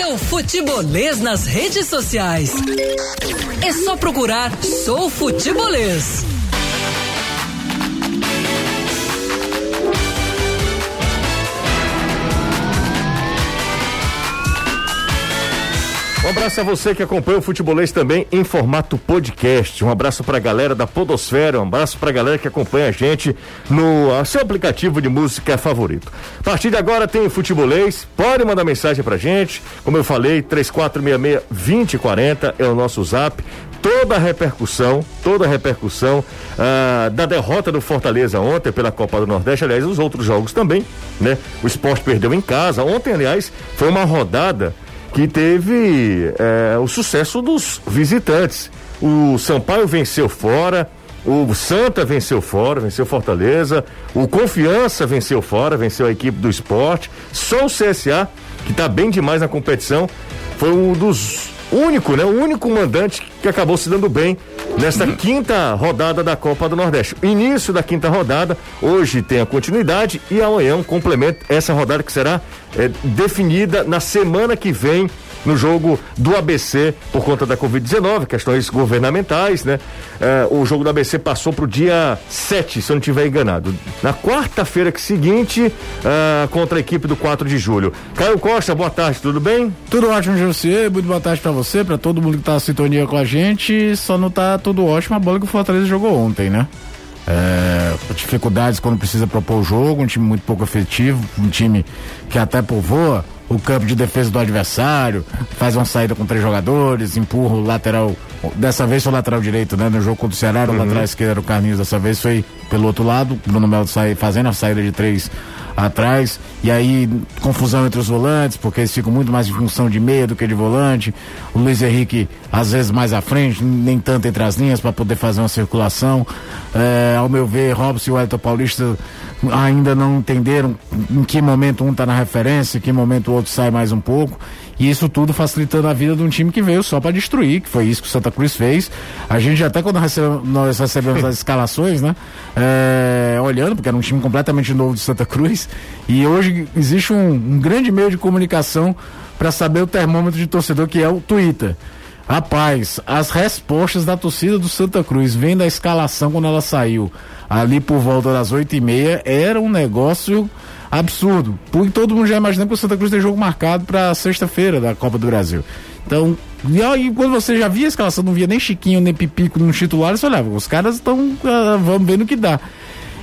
Siga o Futebolês nas redes sociais. É só procurar Sou Futebolês. Um abraço a você que acompanha o Futebolês também em formato podcast. Um abraço pra galera da Podosfera, um abraço pra galera que acompanha a gente no a, seu aplicativo de música favorito. A partir de agora tem Futebolês, pode mandar mensagem pra gente. Como eu falei, 3466-2040 é o nosso zap toda a repercussão, toda a repercussão ah, da derrota do Fortaleza ontem pela Copa do Nordeste, aliás, os outros jogos também, né? O esporte perdeu em casa. Ontem, aliás, foi uma rodada que teve é, o sucesso dos visitantes. O Sampaio venceu fora, o Santa venceu fora, venceu Fortaleza, o Confiança venceu fora, venceu a equipe do esporte. Só o CSA, que está bem demais na competição, foi um dos único, né? O único mandante que acabou se dando bem nesta uhum. quinta rodada da Copa do Nordeste. Início da quinta rodada, hoje tem a continuidade e amanhã um complemento, essa rodada que será é, definida na semana que vem no jogo do ABC por conta da Covid-19, questões governamentais, né? É, o jogo do ABC passou para o dia 7, se eu não estiver enganado. Na quarta-feira seguinte, é, contra a equipe do 4 de julho. Caio Costa, boa tarde, tudo bem? Tudo ótimo, José. Muito boa tarde para você, para todo mundo que está na sintonia com a gente. Só não tá tudo ótimo a bola que o Fortaleza jogou ontem, né? É, dificuldades quando precisa propor o jogo, um time muito pouco efetivo, um time que até povoa o campo de defesa do adversário, faz uma saída com três jogadores, empurra o lateral, dessa vez foi o lateral direito, né? No jogo contra o Ceará, uhum. o lateral esquerdo era o Carlinhos, dessa vez foi pelo outro lado, Bruno Melo sai, fazendo a saída de três atrás, e aí confusão entre os volantes, porque eles ficam muito mais em função de meia do que de volante. O Luiz Henrique, às vezes, mais à frente, nem tanto entre as linhas para poder fazer uma circulação. É, ao meu ver, Robson e o Elton Paulista ainda não entenderam em que momento um está na referência, em que momento o outro sai mais um pouco. E isso tudo facilitando a vida de um time que veio só para destruir, que foi isso que o Santa Cruz fez. A gente até quando nós recebemos as escalações, né? É, olhando, porque era um time completamente novo de Santa Cruz. E hoje existe um, um grande meio de comunicação para saber o termômetro de torcedor, que é o Twitter. Rapaz, as respostas da torcida do Santa Cruz, vendo a escalação quando ela saiu, ali por volta das oito e meia, era um negócio absurdo. Porque todo mundo já imaginou que o Santa Cruz tem jogo marcado para sexta-feira da Copa do Brasil. Então, e aí, quando você já via a escalação, não via nem Chiquinho, nem Pipico no titular, você olhava, os caras estão, uh, vamos ver no que dá.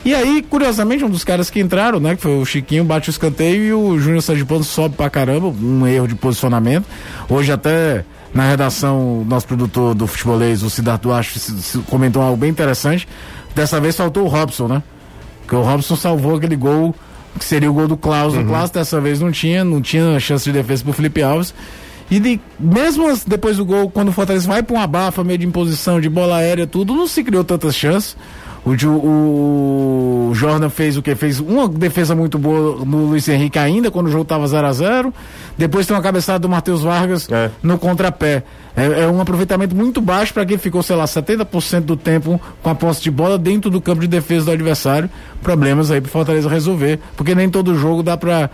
E aí, curiosamente, um dos caras que entraram, né, que foi o Chiquinho, bate o escanteio e o Júnior Sardipano sobe pra caramba, um erro de posicionamento. Hoje até na redação, nosso produtor do futebolês, o Cidardo Duarte, comentou algo bem interessante. Dessa vez faltou o Robson, né? Porque o Robson salvou aquele gol que seria o gol do Klaus. Uhum. O Klaus dessa vez não tinha, não tinha chance de defesa pro Felipe Alves. E de, mesmo depois do gol, quando o Fortaleza vai para um abafa, meio de imposição, de bola aérea, tudo, não se criou tantas chances. O, o, Jordan fez o que? Fez uma defesa muito boa no Luiz Henrique ainda, quando o jogo estava 0 a 0 Depois tem uma cabeçada do Matheus Vargas é. no contrapé. É, é, um aproveitamento muito baixo para quem ficou, sei lá, 70% do tempo com a posse de bola dentro do campo de defesa do adversário. Problemas aí para Fortaleza resolver, porque nem todo jogo dá para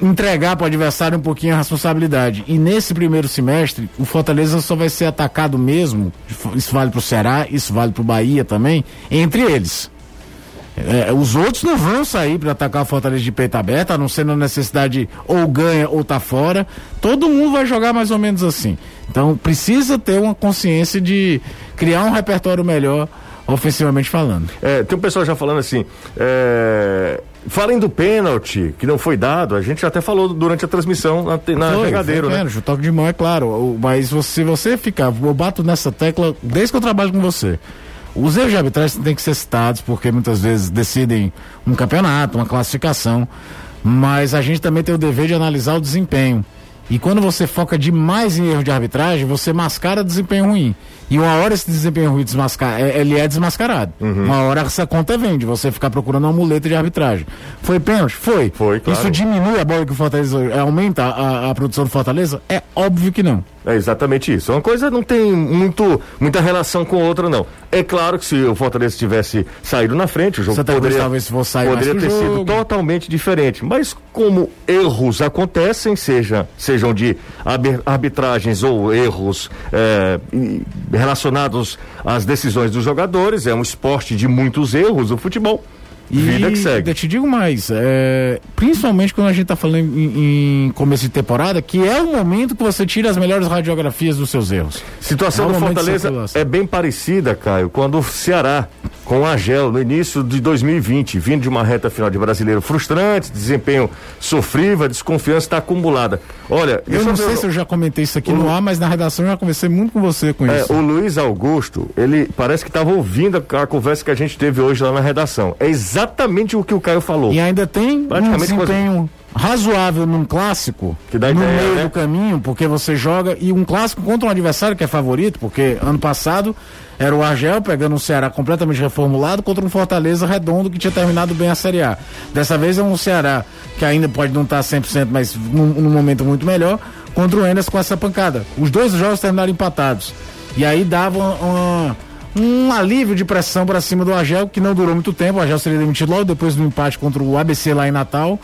entregar para o adversário um pouquinho a responsabilidade. E nesse primeiro semestre, o Fortaleza só vai ser atacado mesmo. Isso vale para o Ceará, isso vale para o Bahia também, entre eles. É, os outros não vão sair para atacar o Fortaleza de peito aberto, a não ser na necessidade ou ganha ou tá fora. Todo mundo vai jogar mais ou menos assim. Então precisa ter uma consciência de criar um repertório melhor ofensivamente falando. É, tem um pessoal já falando assim, é, falem do pênalti que não foi dado, a gente até falou durante a transmissão na, na foi, Regadeiro, foi né? Pênalti, o toque de mão é claro, mas se você, você ficar, eu bato nessa tecla desde que eu trabalho com você. Os erros de arbitragem têm que ser citados porque muitas vezes decidem um campeonato, uma classificação, mas a gente também tem o dever de analisar o desempenho. E quando você foca demais em erro de arbitragem, você mascara desempenho ruim. E uma hora esse desempenho ruim desmascar, é, ele é desmascarado. Uhum. Uma hora essa conta vem de você ficar procurando uma muleta de arbitragem. Foi pênalti? Foi. Foi, claro. Isso diminui a bola que o Fortaleza, aumenta a, a produção do Fortaleza? É óbvio que não. É exatamente isso. Uma coisa não tem muito, muita relação com outra, não. É claro que se o Fortaleza tivesse saído na frente, o jogo Você poderia, talvez sair poderia ter que o sido jogo. totalmente diferente. Mas como erros acontecem, seja, sejam de arbi- arbitragens ou erros é, relacionados às decisões dos jogadores, é um esporte de muitos erros, o futebol. Vida que segue. Eu te digo mais, é, principalmente quando a gente tá falando em, em começo de temporada, que é o momento que você tira as melhores radiografias dos seus erros. Situação É do Fortaleza é bem parecida, Caio, quando o Ceará, com o Agel, no início de 2020, vindo de uma reta final de brasileiro frustrante, desempenho sofrível, a desconfiança está acumulada. Olha, Eu deixa não sei se eu já comentei isso aqui o- no ar, mas na redação eu já conversei muito com você com É, isso. o Luiz Augusto, ele parece que estava ouvindo a, a conversa que a gente teve hoje lá na redação. É exatamente o que o Caio falou. E ainda tem um Praticamente desempenho razoável num clássico, Que dá no ideia, meio né? do caminho, porque você joga, e um clássico contra um adversário que é favorito, porque ano passado era o Argel pegando um Ceará completamente reformulado contra um Fortaleza redondo que tinha terminado bem a Série A. Dessa vez é um Ceará que ainda pode não estar 100%, mas num, num momento muito melhor, contra o Enes com essa pancada. Os dois jogos terminaram empatados. E aí dava uma- uma- um alívio de pressão para cima do Argel, que não durou muito tempo. O Argel seria demitido logo depois do empate contra o ABC lá em Natal.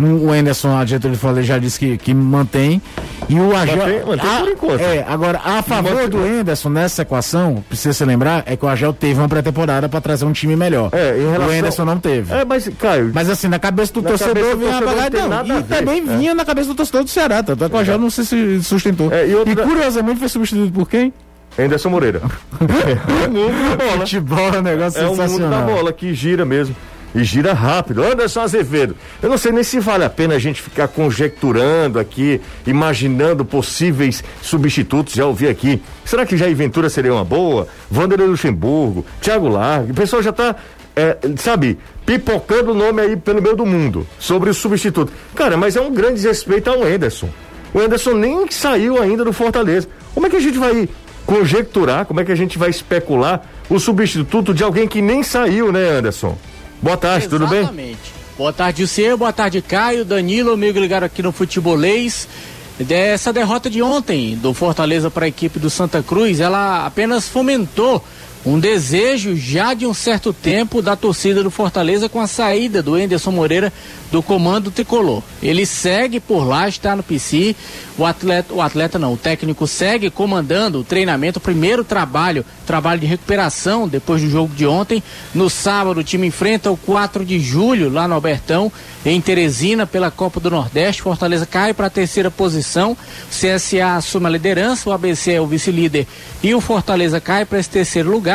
O Anderson, a diretor de Fortaleza, já disse que, que mantém. E o Argel. Mantém- mantém Ah, por enquanto. É, agora, a favor Mantém- do Anderson nessa equação, precisa se lembrar, é que o Argel teve uma pré-temporada para trazer um time melhor. É, relação- O Anderson não teve. É, mas, Caio, Mas assim, na cabeça do Na torcedor cabeça do vinha a torcedor não bagagem. Não, a e ver, também é. vinha na cabeça do torcedor do Ceará. Tanto é que o Argel não se se sustentou. É, e e, outra- curiosamente foi substituído por quem? Anderson Moreira. o mundo da bola. Futebol é um negócio É o mundo da sensacional. bola que gira mesmo. E gira rápido. Anderson Azevedo. Eu não sei nem se vale a pena a gente ficar conjecturando aqui, imaginando possíveis substitutos. Já ouvi aqui. Será que Jair Ventura seria uma boa? Vanderlei Luxemburgo, Thiago Largue. O pessoal já tá, é, sabe, pipocando o nome aí pelo meio do mundo sobre o substituto. Cara, mas é um grande desrespeito ao Anderson. O Anderson nem saiu ainda do Fortaleza. Como é que a gente vai conjecturar, como é que a gente vai especular o substituto de alguém que nem saiu, né, Anderson? Boa tarde, tudo bem? Exatamente. Boa tarde, você, boa tarde, Caio, Danilo, amigo ligado aqui no Futebolês. Dessa derrota de ontem do Fortaleza para a equipe do Santa Cruz, ela apenas fomentou um desejo já de um certo tempo da torcida do Fortaleza com a saída do Enderson Moreira do comando tricolor. Ele segue por lá, está no PC. O atleta, o atleta não, o técnico segue comandando o treinamento, o primeiro trabalho, trabalho de recuperação depois do jogo de ontem. No sábado, o time enfrenta o 4 de julho lá no Albertão, em Teresina, pela Copa do Nordeste. Fortaleza cai para a terceira posição. O CSA assume a liderança, o ABC é o vice-líder e o Fortaleza cai para esse terceiro lugar.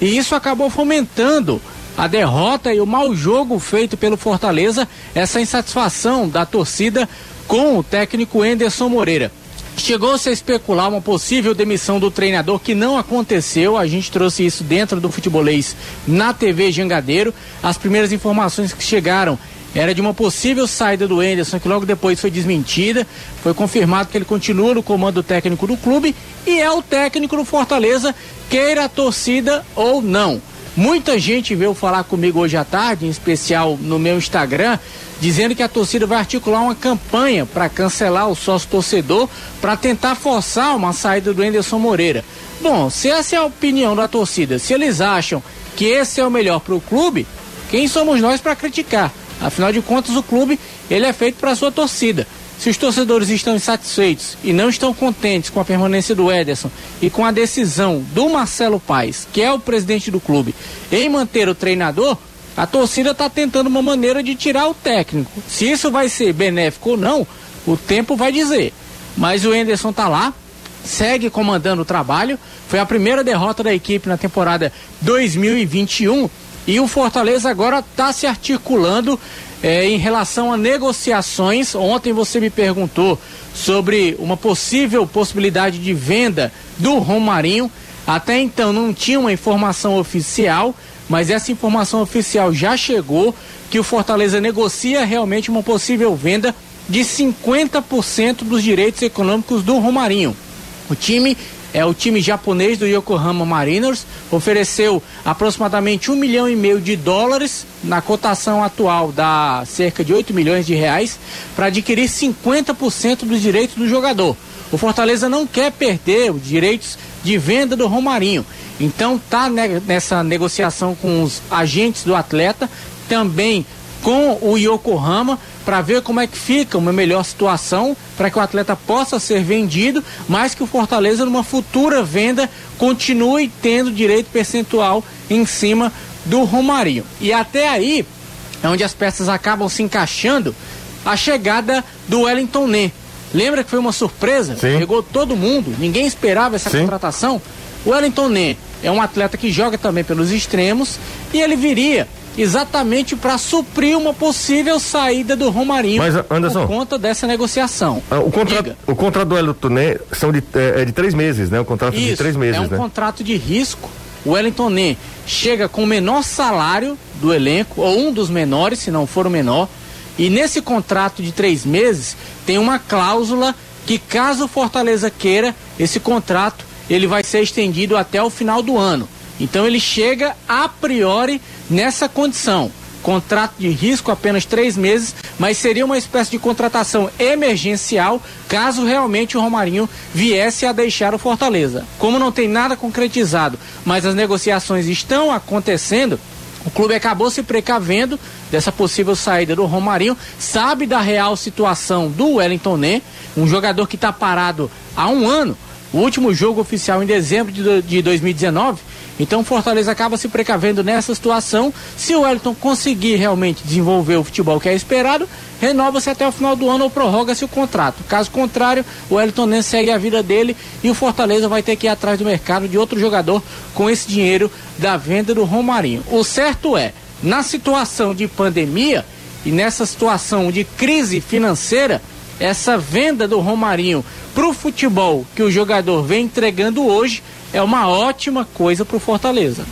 E isso acabou fomentando a derrota e o mau jogo feito pelo Fortaleza, essa insatisfação da torcida com o técnico Enderson Moreira. Chegou-se a especular uma possível demissão do treinador que não aconteceu. A gente trouxe isso dentro do futebolês na TV Jangadeiro. As primeiras informações que chegaram era de uma possível saída do Enderson, que logo depois foi desmentida. Foi confirmado que ele continua no comando técnico do clube e é o técnico do Fortaleza, queira a torcida ou não. Muita gente veio falar comigo hoje à tarde, em especial no meu Instagram, dizendo que a torcida vai articular uma campanha para cancelar o sócio torcedor para tentar forçar uma saída do Enderson Moreira. Bom, se essa é a opinião da torcida, se eles acham que esse é o melhor para o clube, quem somos nós para criticar? Afinal de contas, o clube ele é feito para a sua torcida. Se os torcedores estão insatisfeitos e não estão contentes com a permanência do Ederson e com a decisão do Marcelo Paes, que é o presidente do clube, em manter o treinador, a torcida está tentando uma maneira de tirar o técnico. Se isso vai ser benéfico ou não, o tempo vai dizer. Mas o Enderson está lá, segue comandando o trabalho. Foi a primeira derrota da equipe na temporada 2021 e o Fortaleza agora está se articulando eh, em relação a negociações. Ontem você me perguntou sobre uma possível possibilidade de venda do Romarinho. Até então não tinha uma informação oficial, mas essa informação oficial já chegou que o Fortaleza negocia realmente uma possível venda de 50% dos direitos econômicos do Romarinho. O time é o time japonês do Yokohama Mariners, ofereceu aproximadamente um milhão e meio de dólares, na cotação atual dá cerca de 8 milhões de reais, para adquirir 50% dos direitos do jogador. O Fortaleza não quer perder os direitos de venda do Romarinho. Então tá nessa negociação com os agentes do atleta, também com o Yokohama para ver como é que fica uma melhor situação para que o atleta possa ser vendido, mas que o Fortaleza numa futura venda continue tendo direito percentual em cima do Romarinho. E até aí é onde as peças acabam se encaixando a chegada do Wellington Ney. Lembra que foi uma surpresa? Sim. Chegou todo mundo, ninguém esperava essa Sim. contratação. O Wellington Ney é um atleta que joga também pelos extremos e ele viria exatamente para suprir uma possível saída do Romarinho Mas, Anderson- por conta dessa negociação. Ah, o, contrato, o contrato do Ney são de, é, é de três meses, né? O contrato de Isso, três meses, é um né? contrato de risco. O Wellington Ney chega com o menor salário do elenco, ou um dos menores, se não for o menor. E nesse contrato de três meses tem uma cláusula que caso o Fortaleza queira, esse contrato ele vai ser estendido até o final do ano. Então ele chega a priori nessa condição. Contrato de risco apenas três meses, mas seria uma espécie de contratação emergencial caso realmente o Romarinho viesse a deixar o Fortaleza. Como não tem nada concretizado, mas as negociações estão acontecendo, o clube acabou se precavendo dessa possível saída do Romarinho, sabe da real situação do Wellington Ney, um jogador que está parado há um ano. O último jogo oficial em dezembro de 2019. Então o Fortaleza acaba se precavendo nessa situação. Se o Wellington conseguir realmente desenvolver o futebol que é esperado, renova-se até o final do ano ou prorroga-se o contrato. Caso contrário, o Wellington nem segue a vida dele e o Fortaleza vai ter que ir atrás do mercado de outro jogador com esse dinheiro da venda do Romarinho. O certo é, na situação de pandemia e nessa situação de crise financeira, essa venda do Romarinho para o futebol que o jogador vem entregando hoje é uma ótima coisa para o Fortaleza.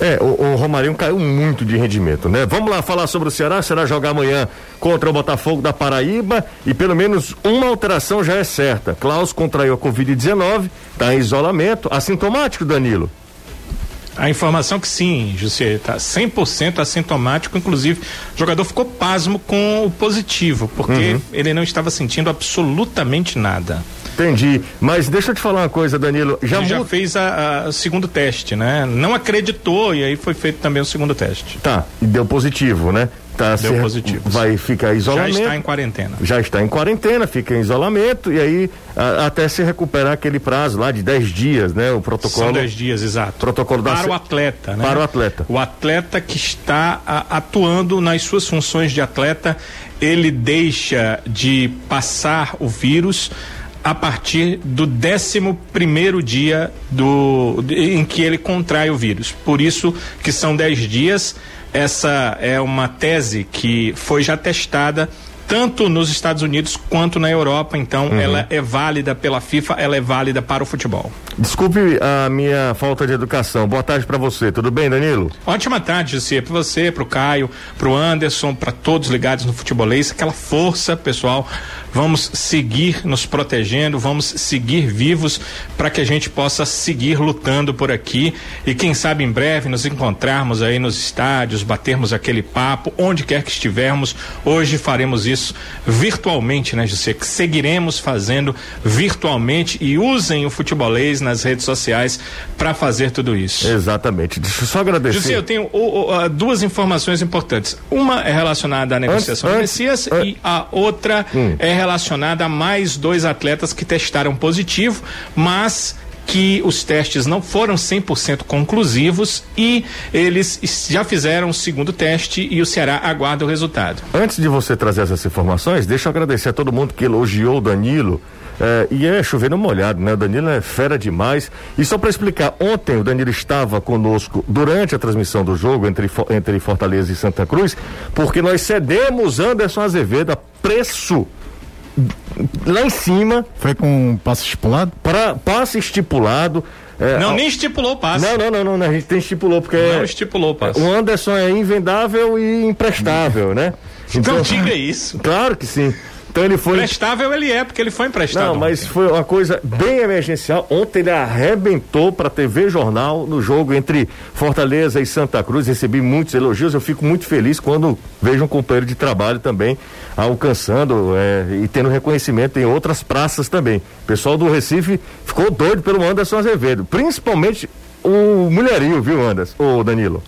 É, o, o Romarinho caiu muito de rendimento, né? Vamos lá falar sobre o Ceará. Será jogar amanhã contra o Botafogo da Paraíba e pelo menos uma alteração já é certa. Klaus contraiu a Covid-19, está em isolamento, assintomático, Danilo. A informação que sim, José, tá 100% assintomático, inclusive o jogador ficou pasmo com o positivo, porque ele não estava sentindo absolutamente nada. Entendi. Mas deixa eu te falar uma coisa, Danilo. Já, Ele já fez o segundo teste, né? Não acreditou e aí foi feito também o segundo teste. Tá, e deu positivo, né? Tá Deu se- positivo, Vai ficar Já isolamento. está em quarentena. já está em quarentena, fica em isolamento e aí a- até se recuperar aquele prazo lá de 10 dias, né? O protocolo. São 10 dias, exato. Protocolo da Para o atleta, né? Para o atleta. O atleta que está a- atuando nas suas funções de atleta, ele deixa de passar o vírus a partir do 11 primeiro dia do, em que ele contrai o vírus. Por isso que são 10 dias. Essa é uma tese que foi já testada tanto nos Estados Unidos quanto na Europa, então Uhum. ela é válida pela FIFA, ela é válida para o futebol. Desculpe a minha falta de educação. Boa tarde para você. Tudo bem, Danilo? Ótima tarde, José, para você, para o Caio, para o Anderson, para todos ligados no futebolês, aquela força, pessoal. Vamos seguir nos protegendo, vamos seguir vivos para que a gente possa seguir lutando por aqui e quem sabe em breve nos encontrarmos aí nos estádios, batermos aquele papo, onde quer que estivermos. Hoje faremos isso virtualmente, né, José? Que seguiremos fazendo virtualmente e usem o futebolês nas redes sociais para fazer tudo isso. Exatamente. Deixa eu só agradecer. José, eu tenho duas informações importantes. Uma é relacionada à negociação Antes- do Messias an- e a outra Hum. é relacionada a mais dois atletas que testaram positivo, mas que os testes não foram 100% conclusivos e eles es- já fizeram o segundo teste e o Ceará aguarda o resultado. Antes de você trazer essas informações, deixa eu agradecer a todo mundo que elogiou o Danilo. eh, e é chovendo molhado, né? O Danilo é fera demais. E só para explicar, ontem o Danilo estava conosco durante a transmissão do jogo entre, entre Fortaleza e Santa Cruz, porque nós cedemos Anderson Azevedo a preço lá em cima Foi com um passo estipulado? para passe estipulado. eh, Não, ao- nem estipulou o passe. não, não, não, não, a gente tem estipulou, porque Não estipulou o passe. o Anderson é invendável e imprestável, né? Não diga isso. Claro que sim. Então ele foi. Prestável ele é, porque ele foi emprestado. Não, mas foi uma coisa bem emergencial. Ontem ele arrebentou para TV Jornal no jogo entre Fortaleza e Santa Cruz. Recebi muitos elogios. Eu fico muito feliz quando vejo um companheiro de trabalho também alcançando é, e tendo reconhecimento em outras praças também. O pessoal do Recife ficou doido pelo Anderson Azevedo, principalmente o mulherio, viu, Anderson? Ô, Danilo.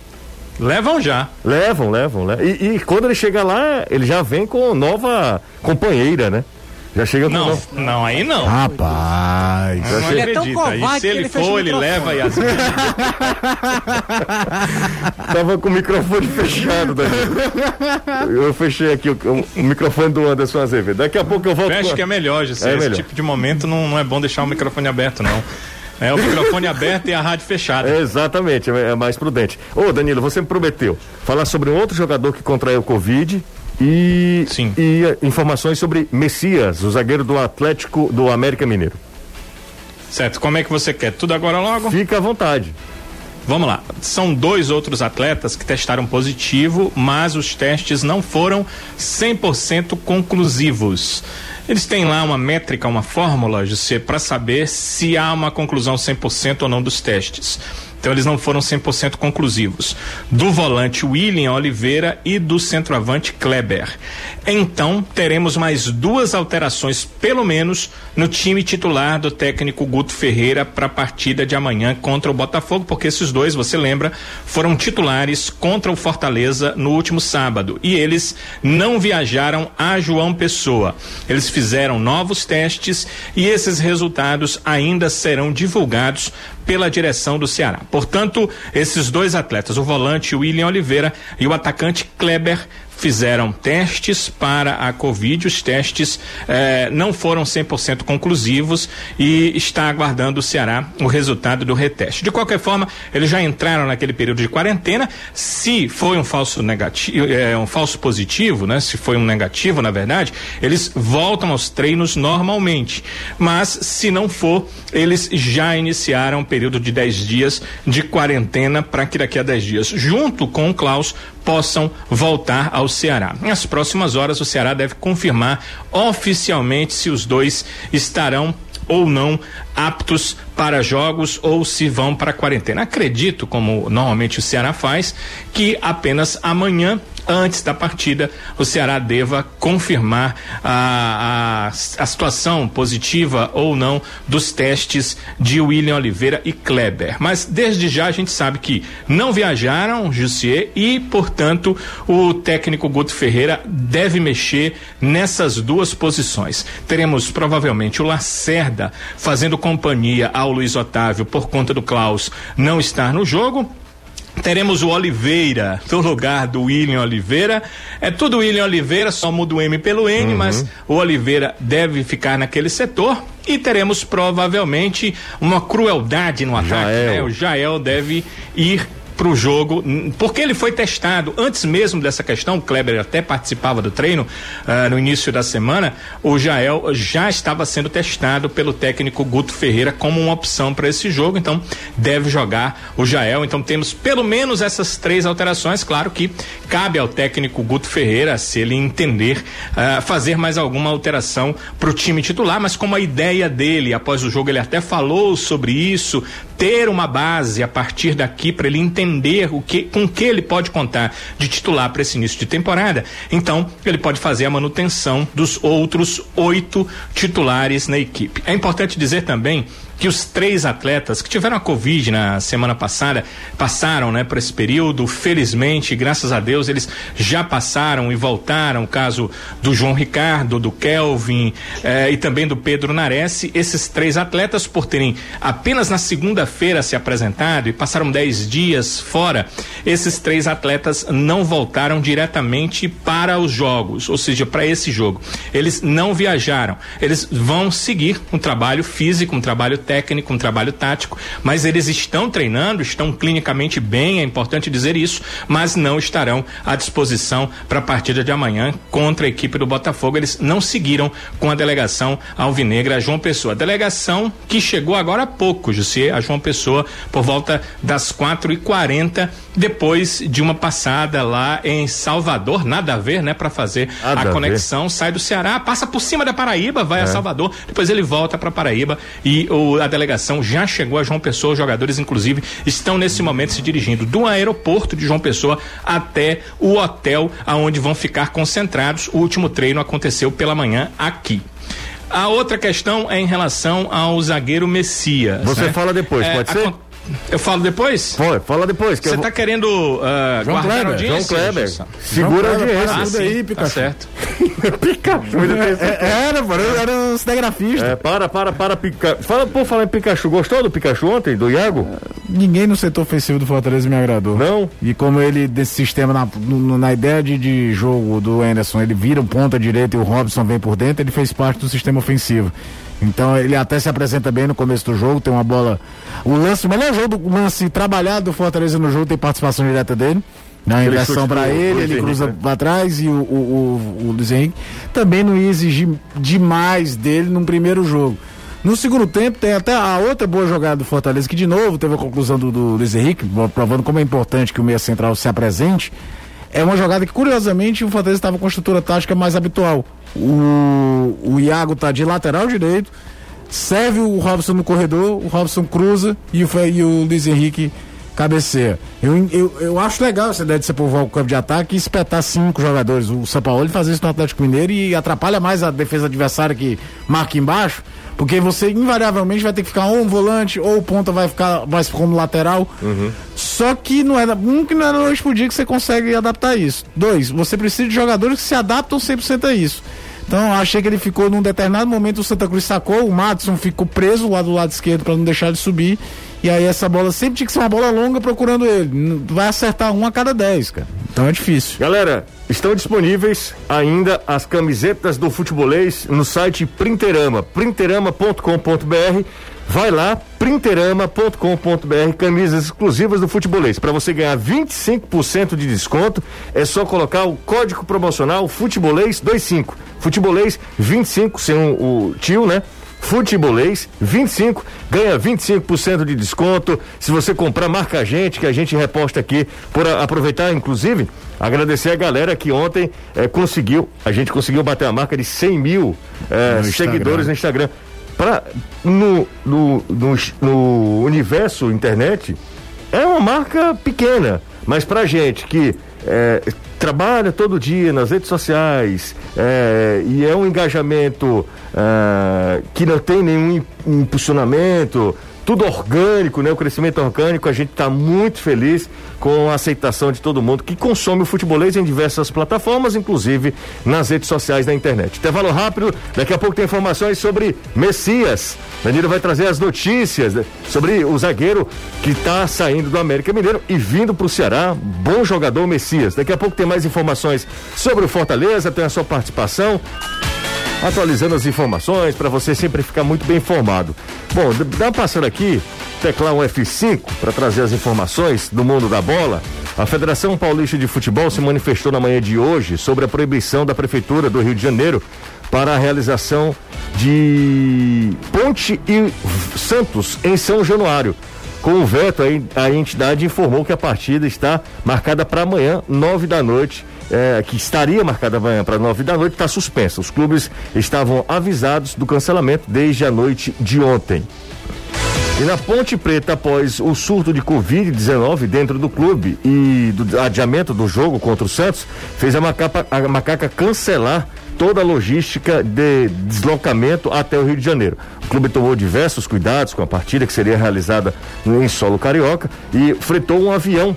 Levam já. Levam, levam, levam. E, e, quando ele chega lá, ele já vem com nova companheira, né? Já chega com Não, nova... não, aí não. Rapaz. Não, Ele é tão acredita. covarde E se que ele, for, ele leva e as Tava com o microfone fechado, Danilo. Eu fechei aqui o, o- microfone do Anderson Azevedo. Daqui a pouco eu volto. Fecha com- que é melhor, José. É Esse melhor. tipo de momento não, não é bom deixar o microfone aberto, não. É o microfone aberto e a rádio fechada. Exatamente, é é mais prudente. Ô, Danilo, você me prometeu falar sobre um outro jogador que contraiu Covid e, Sim. e eh, informações sobre Messias, o zagueiro do Atlético do América Mineiro. Certo, como é que você quer? Tudo agora logo? Fica à vontade. Vamos lá. São dois outros atletas que testaram positivo, mas os testes não foram 100% conclusivos. Eles têm lá uma métrica, uma fórmula, José, para saber se há uma conclusão 100% ou não dos testes. Então eles não foram 100% conclusivos. Do volante William Oliveira e do centroavante Kleber. Então teremos mais duas alterações, pelo menos, no time titular do técnico Guto Ferreira para a partida de amanhã contra o Botafogo, porque esses dois, você lembra, foram titulares contra o Fortaleza no último sábado e eles não viajaram a João Pessoa. Eles fizeram novos testes e esses resultados ainda serão divulgados pela direção do Ceará. Portanto, esses dois atletas, o volante William Oliveira e o atacante Kleber, fizeram testes para a Covid. Os testes eh, não foram 100% conclusivos e está aguardando o Ceará o resultado do reteste. De qualquer forma, eles já entraram naquele período de quarentena. Se foi um falso negativo, eh, um falso positivo, né? Se foi um negativo, na verdade, eles voltam aos treinos normalmente. Mas se não for, eles já iniciaram um período de 10 dias de quarentena para que daqui a 10 dias, junto com o Klaus, possam voltar ao Ceará. Nas próximas horas, o Ceará deve confirmar oficialmente se os dois estarão ou não aptos para jogos ou se vão para quarentena. Acredito, como normalmente o Ceará faz, que apenas amanhã antes da partida o Ceará deva confirmar a, a, a situação positiva ou não dos testes de William Oliveira e Kleber. Mas desde já a gente sabe que não viajaram, Jussier, e, portanto, o técnico Guto Ferreira deve mexer nessas duas posições. Teremos provavelmente o Lacerda fazendo companhia ao Luiz Otávio por conta do Klaus não estar no jogo. Teremos o Oliveira no lugar do William Oliveira. É tudo William Oliveira, só muda o M pelo N, mas o Oliveira deve ficar naquele setor. E teremos provavelmente uma crueldade no ataque. Jael. Né? O Jael deve ir para o jogo, porque ele foi testado antes mesmo dessa questão. O Kleber até participava do treino ah, no início da semana. O Jael já estava sendo testado pelo técnico Guto Ferreira como uma opção para esse jogo, então deve jogar o Jael. Então temos pelo menos essas três alterações. Claro que cabe ao técnico Guto Ferreira, se ele entender, ah, fazer mais alguma alteração para o time titular, mas como a ideia dele, após o jogo, ele até falou sobre isso, ter uma base a partir daqui para ele entender o que com que ele pode contar de titular para esse início de temporada. Então, ele pode fazer a manutenção dos outros oito titulares na equipe. É importante dizer também que os três atletas que tiveram a Covid na semana passada passaram, né, por esse período. Felizmente, graças a Deus, eles já passaram e voltaram. O caso do João Ricardo, do Kelvin eh, e também do Pedro Nares. Esses três atletas, por terem apenas na segunda-feira se apresentado e passaram dez dias fora, esses três atletas não voltaram diretamente para os jogos, ou seja, para esse jogo. Eles não viajaram. Eles vão seguir um trabalho físico, um trabalho técnico técnico, um trabalho tático, mas eles estão treinando, estão clinicamente bem, é importante dizer isso, mas não estarão à disposição para a partida de amanhã contra a equipe do Botafogo. Eles não seguiram com a delegação alvinegra João Pessoa. A delegação que chegou agora há pouco, José, a João Pessoa, por volta das quatro e quarenta, depois de uma passada lá em Salvador, nada a ver, né, para fazer nada a conexão, sai do Ceará, passa por cima da Paraíba, vai é. a Salvador, depois ele volta para Paraíba e o, a delegação já chegou a João Pessoa, os jogadores inclusive estão nesse momento se dirigindo do aeroporto de João Pessoa até o hotel aonde vão ficar concentrados. O último treino aconteceu pela manhã aqui. A outra questão é em relação ao zagueiro Messias. Você né? fala depois, é, pode ser? Eu falo depois? Foi, fala depois. Você está vou... querendo uh, João Kleber, João Kleber. Segura a audiência. Ah, sim, aí, Pikachu. Tá certo. Pikachu. É, é, era, mano, eu era um cinegrafista. É, para, para, para, Pikachu. Fala, pô, falar em Pikachu. Gostou do Pikachu ontem, do Iago? Ninguém no setor ofensivo do Fortaleza me agradou. Não? E como ele, desse sistema, na, na ideia de, de jogo do Anderson, ele vira um ponta direita e o Robson vem por dentro, ele fez parte do sistema ofensivo. Então ele até se apresenta bem no começo do jogo, tem uma bola. O lance, o melhor jogo, o lance trabalhado do Fortaleza no jogo tem participação direta dele. Na inversão para ele, ele cruza né? para trás e o, o, o, o Luiz Henrique também não ia exigir demais dele no primeiro jogo. No segundo tempo, tem até a outra boa jogada do Fortaleza, que de novo teve a conclusão do, do Luiz Henrique, provando como é importante que o meia central se apresente. É uma jogada que, curiosamente, o Fortaleza estava com a estrutura tática mais habitual. O, o Iago tá de lateral direito, serve o Robson no corredor, o Robson cruza e o, e o Luiz Henrique cabeceia. Eu, eu, eu acho legal essa ideia de você povoar o campo de ataque e espetar cinco jogadores. O São Paulo faz isso no Atlético Mineiro e atrapalha mais a defesa adversária que marca embaixo porque você invariavelmente vai ter que ficar ou um volante, ou o ponta vai ficar mais como lateral. Uhum. Só que não é um que não é noite por dia que você consegue adaptar isso. Dois, você precisa de jogadores que se adaptam 100% a isso. Então, achei que ele ficou num determinado momento, o Santa Cruz sacou, o Matson ficou preso lá do lado esquerdo para não deixar de subir. E aí essa bola sempre tinha que ser uma bola longa procurando ele. Vai acertar um a cada dez, cara. Então é difícil. Galera, estão disponíveis ainda as camisetas do futebolês no site Printerama, printerama.com.br. Vai lá, printerama.com.br, camisas exclusivas do futebolês. Para você ganhar 25% de desconto, é só colocar o código promocional futebolês 25. Futebolês 25 sem o, o tio, né? Futebolês 25, ganha 25% de desconto. Se você comprar, marca a gente, que a gente reposta aqui. Por a, aproveitar, inclusive, agradecer a galera que ontem eh, conseguiu, a gente conseguiu bater a marca de 100 mil eh, no seguidores no Instagram. Pra, no, no, no, no universo internet, é uma marca pequena, mas pra gente que é, trabalha todo dia nas redes sociais é, e é um engajamento é, que não tem nenhum impulsionamento, tudo orgânico, né? O crescimento orgânico, a gente está muito feliz com a aceitação de todo mundo que consome o futebolês em diversas plataformas, inclusive nas redes sociais da internet. Intervalo rápido, daqui a pouco tem informações sobre Messias. Danilo vai trazer as notícias né, sobre o zagueiro que está saindo do América Mineiro e vindo para o Ceará. Bom jogador Messias. Daqui a pouco tem mais informações sobre o Fortaleza, tem a sua participação atualizando as informações para você sempre ficar muito bem informado. Bom, dá passando aqui, teclar um F5 para trazer as informações do mundo da bola. A Federação Paulista de Futebol se manifestou na manhã de hoje sobre a proibição da Prefeitura do Rio de Janeiro para a realização de Ponte e Santos em São Januário. Com o veto, a entidade informou que a partida está marcada para amanhã, nove da noite, é, que estaria marcada amanhã para nove da noite, está suspensa. Os clubes estavam avisados do cancelamento desde a noite de ontem. E na Ponte Preta, após o surto de Covid-19 dentro do clube e do adiamento do jogo contra o Santos, fez a macaca, a macaca cancelar toda a logística de deslocamento até o Rio de Janeiro. O clube tomou diversos cuidados com a partida que seria realizada em solo carioca e fretou um avião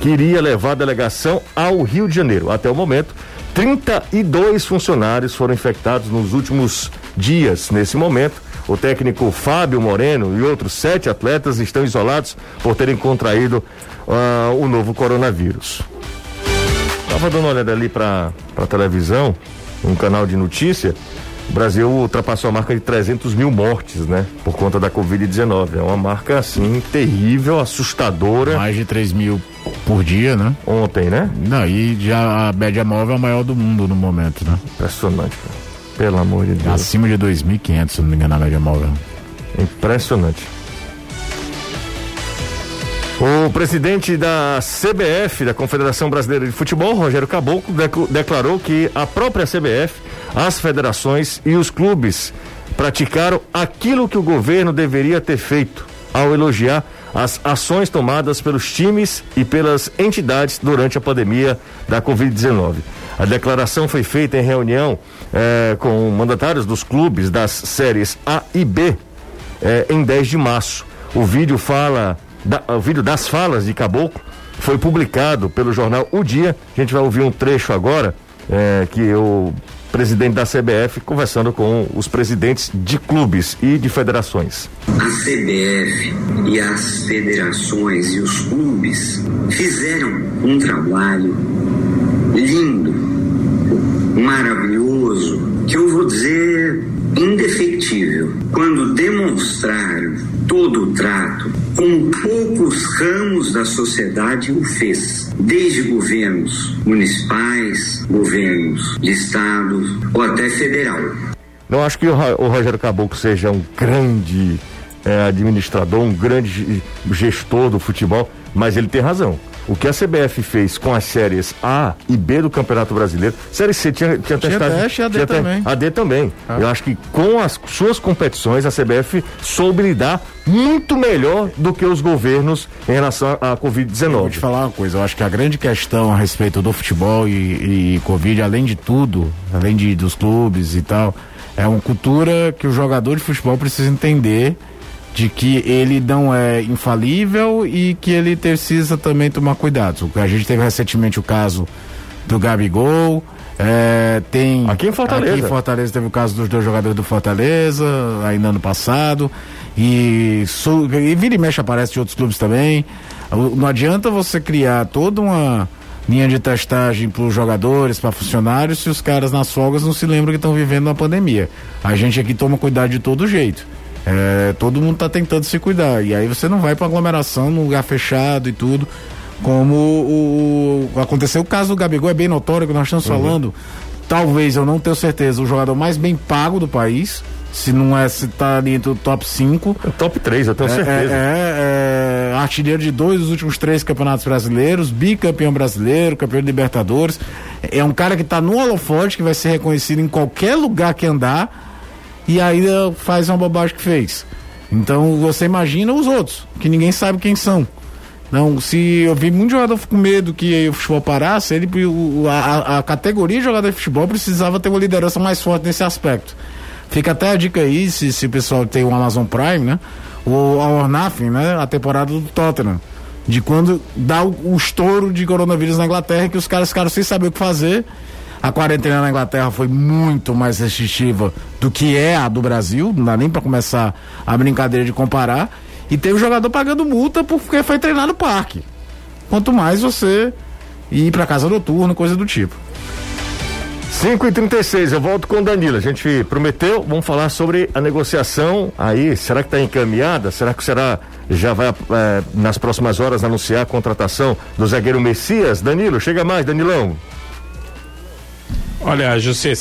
que iria levar a delegação ao Rio de Janeiro. Até o momento, 32 funcionários foram infectados nos últimos dias. Nesse momento, o técnico Fábio Moreno e outros sete atletas estão isolados por terem contraído uh, o novo coronavírus. Estava dando uma olhada ali para a televisão, um canal de notícia. O Brasil ultrapassou a marca de 300 mil mortes, né? Por conta da Covid-19. É uma marca, assim, terrível, assustadora. Mais de 3 mil por dia, né? Ontem, né? Não, e já a média móvel é a maior do mundo no momento, né? Impressionante, cara. Pelo amor de Deus. Acima de 2.500, se não me engano, a média móvel. Impressionante. O presidente da CBF, da Confederação Brasileira de Futebol, Rogério Caboclo, declarou que a própria CBF, as federações e os clubes praticaram aquilo que o governo deveria ter feito ao elogiar as ações tomadas pelos times e pelas entidades durante a pandemia da Covid-19. A declaração foi feita em reunião eh, com mandatários dos clubes das séries A e B eh, em 10 de março. O vídeo fala da, o vídeo das falas de Caboclo foi publicado pelo jornal O Dia. A gente vai ouvir um trecho agora é, que o presidente da CBF conversando com os presidentes de clubes e de federações. A CBF e as federações e os clubes fizeram um trabalho lindo, maravilhoso, que eu vou dizer indefectível, quando demonstraram todo o trato, como poucos ramos da sociedade o fez, desde governos municipais, governos de estados ou até federal. Não acho que o, Rogério Caboclo seja um grande é, administrador, um grande gestor do futebol, mas ele tem razão o que a CBF fez com as séries A e B do Campeonato Brasileiro, série C tinha, tinha, tinha testado. Teste, AD tinha também. AD também. Ah. Eu acho que com as suas competições, a CBF soube lidar muito melhor do que os governos em relação à Covid-19. Vou te falar uma coisa, eu acho que a grande questão a respeito do futebol e, e Covid, além de tudo, além de, dos clubes e tal, é uma cultura que o jogador de futebol precisa entender de que ele não é infalível e que ele precisa também tomar cuidado. A gente teve recentemente o caso do Gabigol, é, tem aqui em Fortaleza. Aqui em Fortaleza teve o caso dos dois jogadores do Fortaleza, ainda ano passado. E, e vira e mexe aparece de outros clubes também. Não adianta você criar toda uma linha de testagem para os jogadores, para funcionários, se os caras nas folgas não se lembram que estão vivendo uma pandemia. A gente aqui toma cuidado de todo jeito. É, todo mundo está tentando se cuidar. E aí você não vai para aglomeração num lugar fechado e tudo. Como o, o, aconteceu o caso do Gabigol, é bem notório que nós estamos uhum. falando. Talvez, eu não tenho certeza, o jogador mais bem pago do país. Se não é, se tá ali entre o top 5. É top 3, eu tenho é, certeza. É, é, artilheiro de dois dos últimos três campeonatos brasileiros, bicampeão brasileiro, campeão de Libertadores. É um cara que está no holofote, que vai ser reconhecido em qualquer lugar que andar e ainda faz uma bobagem que fez. Então você imagina os outros, que ninguém sabe quem são. Não, se eu vi muito jogador com medo que o futebol parasse, ele, a, a categoria de jogador de futebol precisava ter uma liderança mais forte nesse aspecto. Fica até a dica aí, se, se o pessoal tem o Amazon Prime, né? O Our Nothing, né? A temporada do Tottenham. De quando dá o, o estouro de coronavírus na Inglaterra, que os caras ficaram sem saber o que fazer a quarentena na Inglaterra foi muito mais restritiva do que é a do Brasil, não dá nem para começar a brincadeira de comparar. E teve jogador pagando multa porque foi treinar no parque. Quanto mais você ir para casa noturna, coisa do tipo. 5 e 36 eu volto com o Danilo. A gente prometeu, vamos falar sobre a negociação aí. Será que está encaminhada? Será que será já vai é, nas próximas horas anunciar a contratação do zagueiro Messias? Danilo, chega mais, Danilão. Olha, José,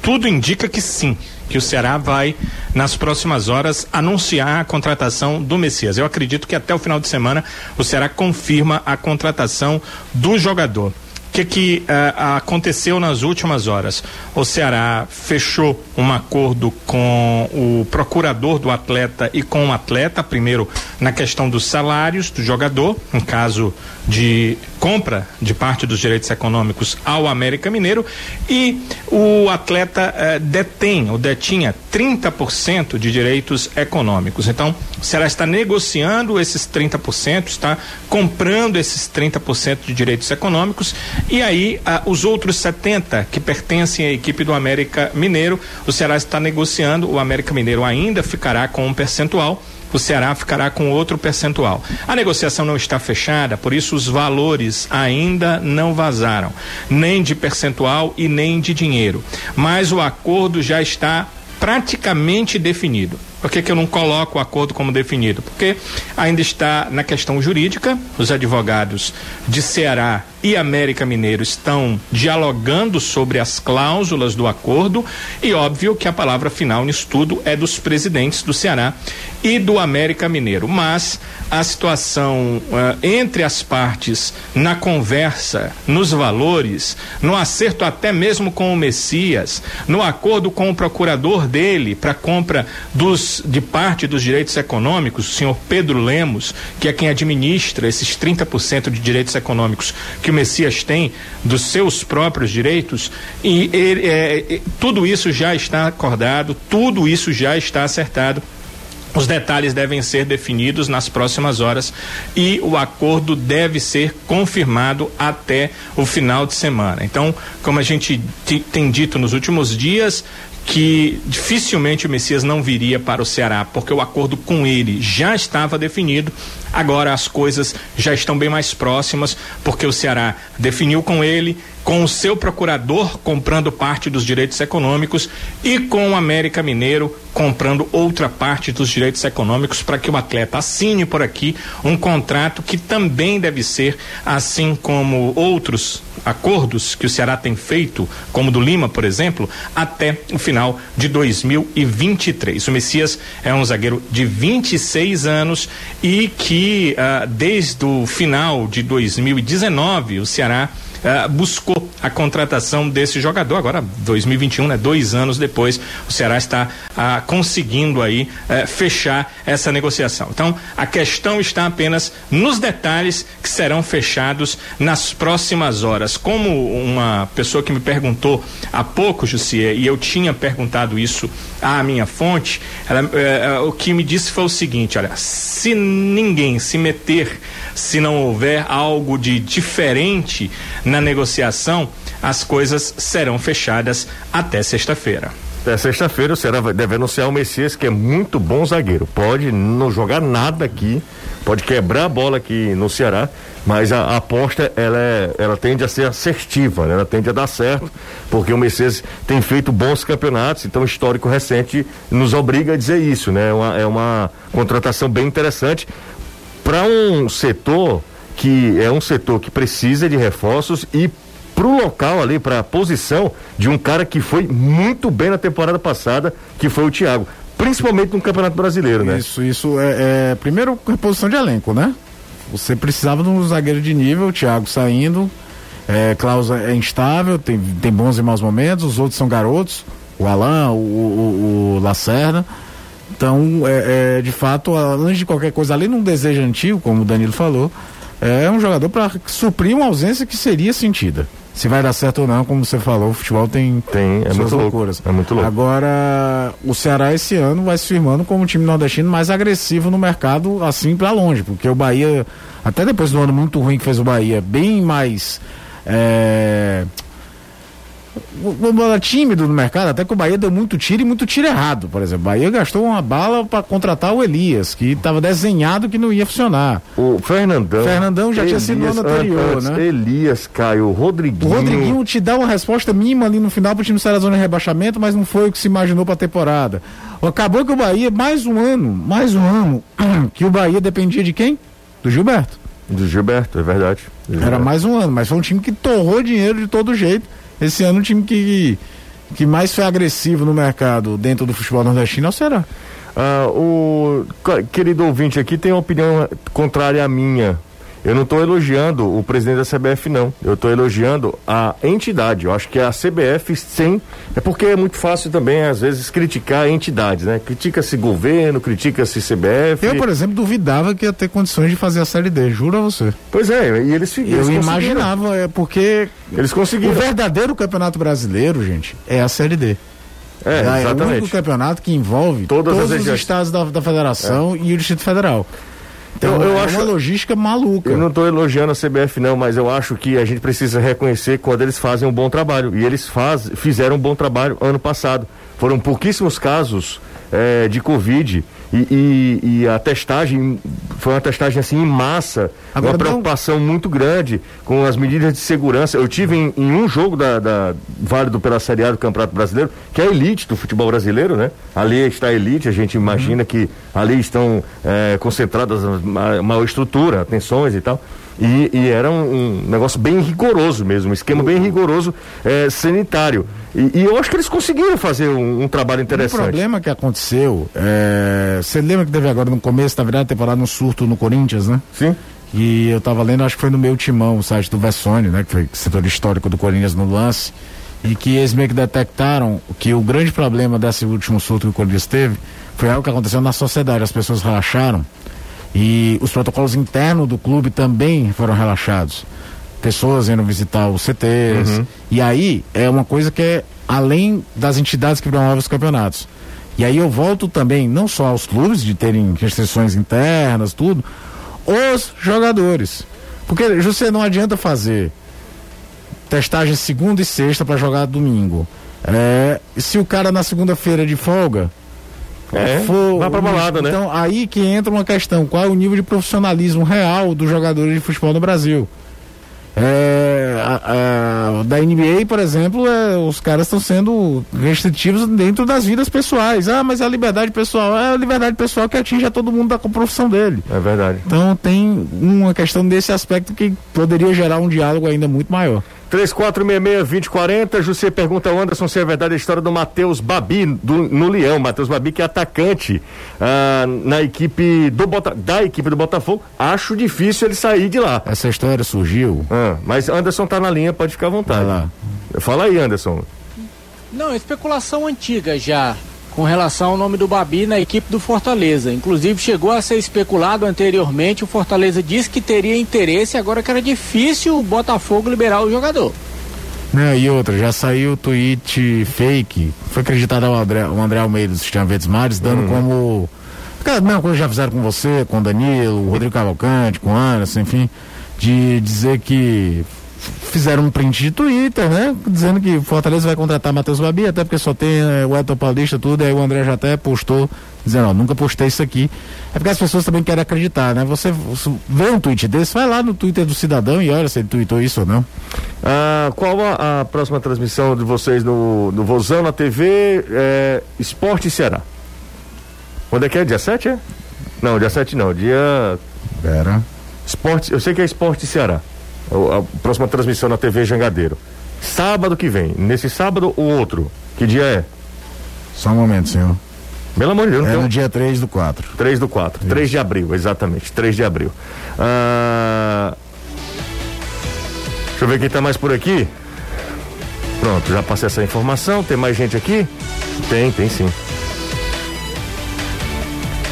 tudo indica que sim, que o Ceará vai, nas próximas horas, anunciar a contratação do Messias. Eu acredito que até o final de semana o Ceará confirma a contratação do jogador que, que uh, aconteceu nas últimas horas? O Ceará fechou um acordo com o procurador do atleta e com o atleta, primeiro na questão dos salários do jogador, em caso de compra de parte dos direitos econômicos ao América Mineiro, e o atleta uh, detém ou detinha 30% de direitos econômicos. Então, o Ceará está negociando esses 30%, está comprando esses 30% de direitos econômicos e aí, ah, os outros 70 que pertencem à equipe do América Mineiro, o Ceará está negociando, o América Mineiro ainda ficará com um percentual o Ceará ficará com outro percentual. A negociação não está fechada, por isso os valores ainda não vazaram, nem de percentual e nem de dinheiro. Mas o acordo já está praticamente definido. Por que, que eu não coloco o acordo como definido? Porque ainda está na questão jurídica, os advogados de Ceará e América Mineiro estão dialogando sobre as cláusulas do acordo e óbvio que a palavra final nisso tudo é dos presidentes do Ceará e do América Mineiro. Mas a situação uh, entre as partes na conversa, nos valores, no acerto até mesmo com o Messias, no acordo com o procurador dele para compra dos de parte dos direitos econômicos, o senhor Pedro Lemos, que é quem administra esses 30% de direitos econômicos que o Messias tem dos seus próprios direitos, e ele, é, tudo isso já está acordado, tudo isso já está acertado. Os detalhes devem ser definidos nas próximas horas e o acordo deve ser confirmado até o final de semana. Então, como a gente tem dito nos últimos dias, que dificilmente o Messias não viria para o Ceará, porque o acordo com ele já estava definido. Agora as coisas já estão bem mais próximas, porque o Ceará definiu com ele, com o seu procurador comprando parte dos direitos econômicos e com o América Mineiro comprando outra parte dos direitos econômicos para que o atleta assine por aqui um contrato que também deve ser, assim como outros acordos que o Ceará tem feito, como do Lima, por exemplo, até o final de 2023. O Messias é um zagueiro de 26 anos e que uh, desde o final de 2019 o Ceará uh, buscou a contratação desse jogador. Agora, 2021, né? Dois anos depois, o Ceará está uh, conseguindo aí uh, fechar essa negociação. Então, a questão está apenas nos detalhes que serão fechados nas próximas horas. Como uma pessoa que me perguntou há pouco, Jussier, e eu tinha perguntado isso à minha fonte, ela, eh, o que me disse foi o seguinte: olha, se ninguém se meter, se não houver algo de diferente na negociação, as coisas serão fechadas até sexta-feira. Até sexta-feira o Ceará deve anunciar o Messias, que é muito bom zagueiro. Pode não jogar nada aqui, pode quebrar a bola aqui no Ceará, mas a, a aposta ela, é, ela tende a ser assertiva, né? ela tende a dar certo, porque o Messias tem feito bons campeonatos, então o histórico recente nos obriga a dizer isso, né? É uma, é uma contratação bem interessante para um setor que é um setor que precisa de reforços e para o local ali, para a posição de um cara que foi muito bem na temporada passada, que foi o Thiago. Principalmente no Campeonato Brasileiro, né? Isso, isso é, é primeiro reposição de elenco, né? Você precisava de um zagueiro de nível, o Thiago saindo, é, Klaus é instável, tem, tem bons e maus momentos, os outros são garotos, o Alain, o, o, o Lacerda. Então, é, é, de fato, além de qualquer coisa, além de um desejo antigo, como o Danilo falou, é um jogador para suprir uma ausência que seria sentida. Se vai dar certo ou não, como você falou, o futebol tem, tem é muito loucuras. Louco, é muito louco. Agora, o Ceará esse ano vai se firmando como um time nordestino mais agressivo no mercado, assim para longe, porque o Bahia, até depois do ano muito ruim que fez o Bahia, bem mais. É, bola tímido no mercado, até que o Bahia deu muito tiro e muito tiro errado, por exemplo. O Bahia gastou uma bala para contratar o Elias, que estava desenhado que não ia funcionar. O Fernandão. Fernandão já Elias, tinha sido no ano anterior, antes, né? Elias, Caio, Rodriguinho. O Rodriguinho te dá uma resposta mínima ali no final pro time sair da zona de rebaixamento, mas não foi o que se imaginou para a temporada. Acabou que o Bahia, mais um ano, mais um ano, que o Bahia dependia de quem? Do Gilberto. Do Gilberto, é verdade. Gilberto. Era mais um ano, mas foi um time que torrou dinheiro de todo jeito esse ano o time que, que mais foi agressivo no mercado dentro do futebol nordestino é o Ceará. Ah, o querido ouvinte aqui tem uma opinião contrária à minha. Eu não estou elogiando o presidente da CBF, não. Eu estou elogiando a entidade. Eu acho que a CBF sem. É porque é muito fácil também, às vezes, criticar entidades, né? Critica-se governo, critica-se CBF. Eu, por exemplo, duvidava que ia ter condições de fazer a Série D, juro a você. Pois é, e eles Eu imaginava, é porque. Eles conseguiram. O verdadeiro campeonato brasileiro, gente, é a Série D. É, exatamente. É o único campeonato que envolve Todas todos os estados da, da federação é. e o Distrito Federal. Então, eu, eu é acho uma logística maluca. Eu não estou elogiando a CBF não, mas eu acho que a gente precisa reconhecer quando eles fazem um bom trabalho. E eles faz, fizeram um bom trabalho ano passado. Foram pouquíssimos casos eh, de Covid. E, e- e a testagem foi uma testagem assim em massa, Agora uma não- preocupação muito grande com as medidas de segurança. Eu tive em, em um jogo da, da válido pela Série A do Campeonato Brasileiro, que é a elite do futebol brasileiro, né? Ali está a elite, a gente imagina que ali estão eh, concentradas a ma- maior estrutura, atenções e tal. E, e era um, um negócio bem rigoroso mesmo, um esquema bem rigoroso eh, sanitário. E, e eu acho que eles conseguiram fazer um, um trabalho O interessante. problema que aconteceu, é, você lembra que teve agora no começo da virada da temporada um surto no Corinthians, né? Sim. E eu tava lendo, acho que foi no meu timão, o site do Vessone, né? Que foi setor histórico do Corinthians no lance. E que eles meio que detectaram que o grande problema desse último surto que o Corinthians teve foi algo que aconteceu na sociedade. As pessoas relaxaram e os protocolos internos do clube também foram relaxados. Pessoas indo visitar os CTs. E aí é uma coisa que é além das entidades que promovem os campeonatos. E aí eu volto também, não só aos clubes de terem restrições internas, tudo, os jogadores. Porque você não adianta fazer testagem segunda e sexta para jogar domingo. É, se o cara na segunda-feira de folga É, for- vai pra balada, né? então aí que entra uma questão, qual é o nível de profissionalismo real dos jogadores de futebol no Brasil? É, a- a- da NBA, por exemplo, é, os caras estão sendo restritivos dentro das vidas pessoais. Ah, mas é a liberdade pessoal. É a liberdade pessoal que atinge a todo mundo da profissão dele. É verdade. Então tem uma questão desse aspecto que poderia gerar um diálogo ainda muito maior. 3466-2040, José pergunta ao Anderson se é verdade a história do Matheus Babi do- no Leão. Matheus Babi, que é atacante ah, na equipe do Bota, da equipe do Botafogo. Acho difícil ele sair de lá. Essa história surgiu. Ah, mas Anderson tá na linha, pode ficar à vontade. Fala aí, Anderson. Não, especulação antiga já com relação ao nome do Babi na equipe do Fortaleza. Inclusive chegou a ser especulado anteriormente, o Fortaleza disse que teria interesse, agora que era difícil o Botafogo liberar o jogador. Não, e outra, já saiu o tweet fake, foi acreditado ao André, ao André Almeida do Sistema Verdes Mares, dando como. Cara, a mesma coisa que já fizeram com você, com o Danilo, o Rodrigo Cavalcante, com o Anderson, enfim, de dizer que fizeram um print de Twitter, né? Dizendo que Fortaleza vai contratar Matheus Babi, até porque só tem eh, o Elton Paulista, tudo, aí o André já até postou, dizendo, ó, nunca postei isso aqui. É porque as pessoas também querem acreditar, né? Você, você vê um tweet desse, vai lá no Twitter do cidadão e olha se ele tweetou isso ou não. Ah, qual a, a próxima transmissão de vocês no, no Vozão, na TV? É, Esporte Ceará. Quando é que é? Dia 7, é? Não, dia 7 não, dia Pera. Esporte, eu sei que é Esporte Ceará. O- A próxima transmissão na TV Jangadeiro. Sábado que vem. Nesse sábado, o outro. Que dia é? Só um momento, senhor. Pelo amor de Deus, não É no um... dia 3 do 4. 3 do 4. 3 de abril, exatamente. 3 de abril. Ah, Deixa eu ver quem tá mais por aqui. Pronto, já passei essa informação. Tem mais gente aqui? Tem, tem sim.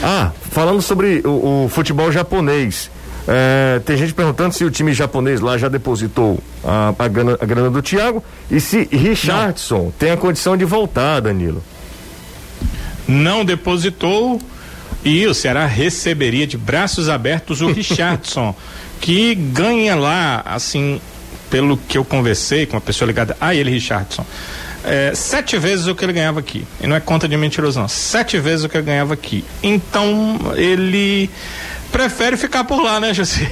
Ah, falando sobre o, o futebol japonês. É, tem gente perguntando se o time japonês lá já depositou a, a, grana, a grana do Thiago e se Richardson tem a condição de voltar, Danilo. não depositou e o Ceará receberia de braços abertos o Richardson, que ganha lá, assim, pelo que eu conversei com uma pessoa ligada a ele, Richardson, é, sete vezes o que ele ganhava aqui. E não é conta de mentiroso, não. Sete vezes o que ele ganhava aqui. Então, ele prefere ficar por lá, né, José?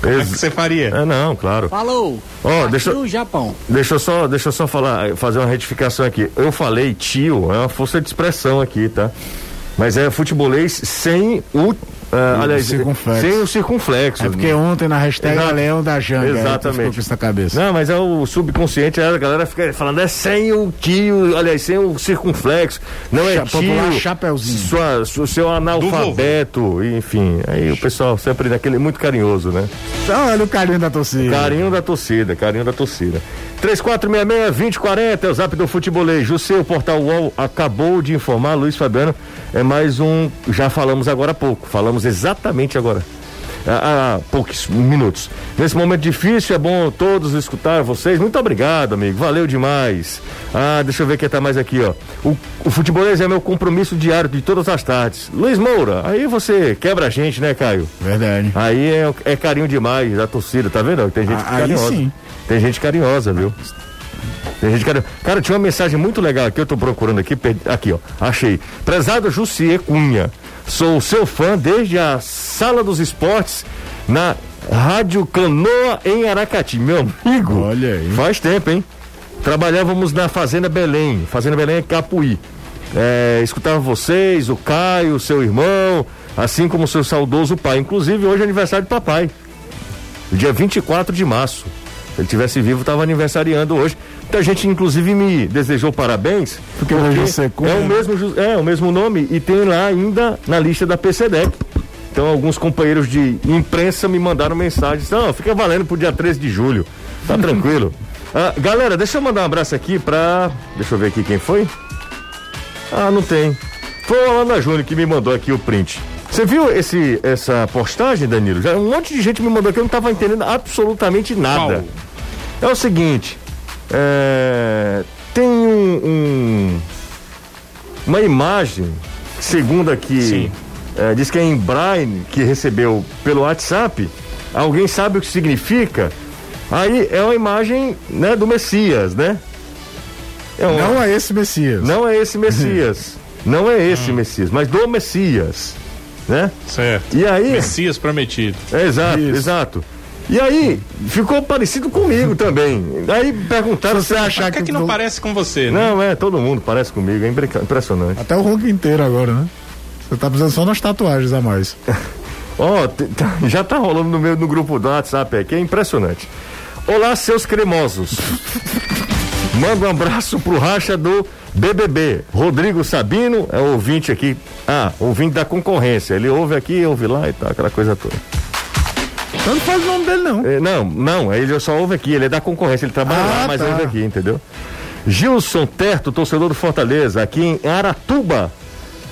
Como é que você faria? É, não, claro. Falou. Ó, Aqui deixa- no Japão. Deixa eu só, deixa eu só falar, fazer uma retificação aqui. Eu falei tio, é uma força de expressão aqui, tá? Mas é futebolês sem o, ah, O aliás, circunflexo. sem o circunflexo. É porque ontem na hashtag Exato. Leão da Janga. tu Exatamente. isso na cabeça. Não, mas é o subconsciente, a galera fica falando, é sem o tio, aliás, sem o circunflexo, não é Cha- tio, chapeuzinho. sua, su- seu analfabeto, enfim, aí o pessoal sempre daquele muito carinhoso, né? Então, olha o carinho da torcida. Carinho da torcida, carinho da torcida. 3466-2040 é o zap do futebolês. O portal UOL acabou de informar, Luiz Fabiano, é mais um, já falamos agora há pouco, falamos exatamente agora. Há, há poucos minutos. Nesse momento difícil, é bom todos escutar vocês. Muito obrigado, amigo. Valeu demais. Ah, deixa eu ver quem tá mais aqui, ó. O, o futebolês é meu compromisso diário de todas as tardes. Luiz Moura, aí você quebra a gente, né, Caio? Verdade. Aí é, é carinho demais da torcida, tá vendo? Tem gente Ah, carinhosa. sim. Tem gente carinhosa, viu? Tem gente, cara, cara, tinha uma mensagem muito legal aqui, eu tô procurando aqui, perdi- aqui, ó, achei. Prezado Jussier Cunha, sou seu fã desde a Sala dos Esportes na Rádio Canoa em Aracati. Meu amigo, Olha aí. faz tempo, hein? Trabalhávamos na Fazenda Belém, Fazenda Belém é Capuí. É, escutava vocês, o Caio, seu irmão, assim como o seu saudoso pai. Inclusive, hoje é aniversário do papai. Dia 24 de março. Se ele tivesse vivo, estava aniversariando hoje. Muita gente, inclusive, me desejou parabéns. Porque você é o mesmo é o mesmo nome e tem lá ainda na lista da PCDEC. Então, alguns companheiros de imprensa me mandaram mensagens. Não, fica valendo pro dia 13 de julho. Tá tranquilo. Ah, galera, deixa eu mandar um abraço aqui pra. Deixa eu ver aqui quem foi. Ah, não tem. Foi o Alana Júnior que me mandou aqui o print. Você viu esse, essa postagem, Danilo? Já, um monte de gente me mandou aqui, eu não estava entendendo absolutamente nada. É o seguinte, é, tem um, um- uma imagem, segundo aqui, é, diz que é em Braille, que recebeu pelo WhatsApp, alguém sabe o que significa? Aí é uma imagem né, do Messias, né? É uma- Não é esse Messias. não é esse Messias. Não é esse Messias, mas do Messias. Né? Certo. E aí. Messias prometido. É, exato, Isso. exato. E aí, ficou parecido comigo também. Aí perguntaram Se você achar Por que, que, que não parece com você, né? Não, é, todo mundo parece comigo, é impressionante. Até o ronco inteiro agora, né? Você tá precisando só nas tatuagens a mais. Ó, tá- já tá rolando no meu no grupo do WhatsApp aqui, é impressionante. Olá, seus cremosos. Manda um abraço pro racha do BBB. Rodrigo Sabino é ouvinte aqui. Ah, ouvinte da concorrência. Ele ouve aqui, ouve lá e tal, aquela coisa toda. Então não faz o nome dele, não. É, não, não, ele só ouve aqui, ele é da concorrência, ele trabalha Ah, lá, mas tá. ouve aqui, entendeu? Gilson Terto, torcedor do Fortaleza, aqui em Aratuba,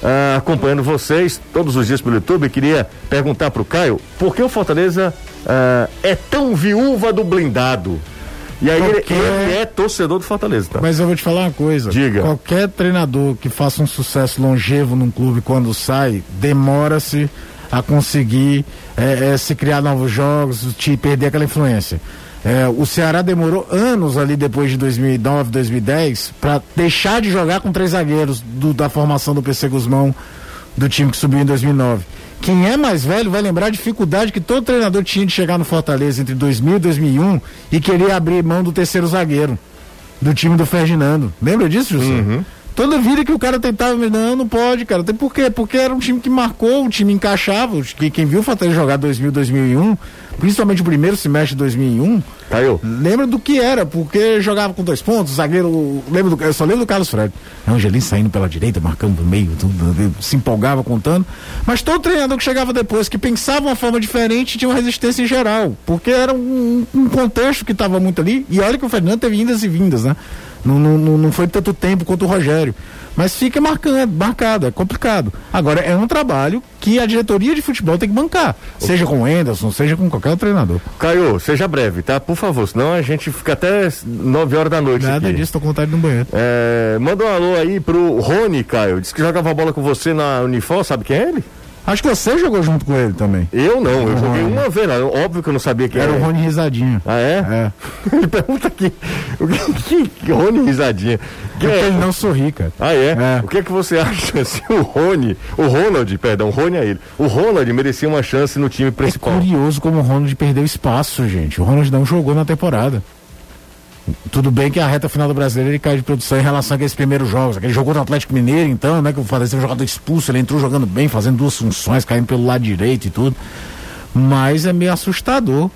ah, acompanhando vocês todos os dias pelo YouTube, queria perguntar pro Caio, por que o Fortaleza ah, é tão viúva do blindado? E aí ele, Porque- ele é torcedor do Fortaleza, tá? Mas eu vou te falar uma coisa. Diga. Qualquer treinador que faça um sucesso longevo num clube quando sai, demora-se a conseguir eh, eh, se criar novos jogos, te perder aquela influência. Eh, o Ceará demorou anos ali depois de 2009, 2010 para deixar de jogar com três zagueiros do- da formação do PC Guzmão do time que subiu em 2009. Quem é mais velho vai lembrar a dificuldade que todo treinador tinha de chegar no Fortaleza entre 2000 e 2001 e querer abrir mão do terceiro zagueiro do time do Ferdinando. Lembra disso, José? Toda vida que o cara tentava, não, não pode, cara. Tem por quê? Porque era um time que marcou, o time encaixava. Quem viu o Fortaleza jogar 2000, 2001, principalmente o primeiro semestre de 2001, Caio, lembra do que era, porque jogava com dois pontos, zagueiro. Lembra do, eu só lembro do Carlos Fred. Angelim saindo pela direita, marcando no meio, tudo, se empolgava contando. Mas todo treinador que chegava depois, que pensava uma forma diferente, tinha uma resistência em geral. Porque era um, um contexto que estava muito ali. E olha que o Fernando teve indas e vindas, né? Não, não, não foi tanto tempo quanto o Rogério. Mas fica marcando, marcado, é complicado. Agora, é um trabalho que a diretoria de futebol tem que bancar. Seja com o Enderson, seja com qualquer treinador. Caio, seja breve, tá? Por favor, senão a gente fica até 9 horas da noite Nada aqui. disso, tô com vontade no banheiro. É, manda um alô aí pro Rony, Caio. Disse que jogava bola com você na Unifor, sabe quem é ele? Acho que você jogou junto com ele também. Eu não, eu joguei uma vez lá. Óbvio que eu não sabia quem Era era. o Rony Risadinho. Ah, é? É. Ele pergunta aqui. O que, que Rony risadinha? Que Porque é- ele não sorri, cara. Ah, é? É. O que é que você acha se o Rony, o Ronald, perdão, o Rony é ele. O Ronald merecia uma chance no time É principal. curioso como o Ronald perdeu espaço, gente. O Ronald não jogou na temporada. Tudo bem que a reta final do brasileiro ele cai de produção em relação àqueles primeiros jogos. Aquele jogou no Atlético Mineiro, então, né? Que o Fortaleza um jogador expulso, ele entrou jogando bem, fazendo duas funções, caindo pelo lado direito e tudo. Mas é meio assustador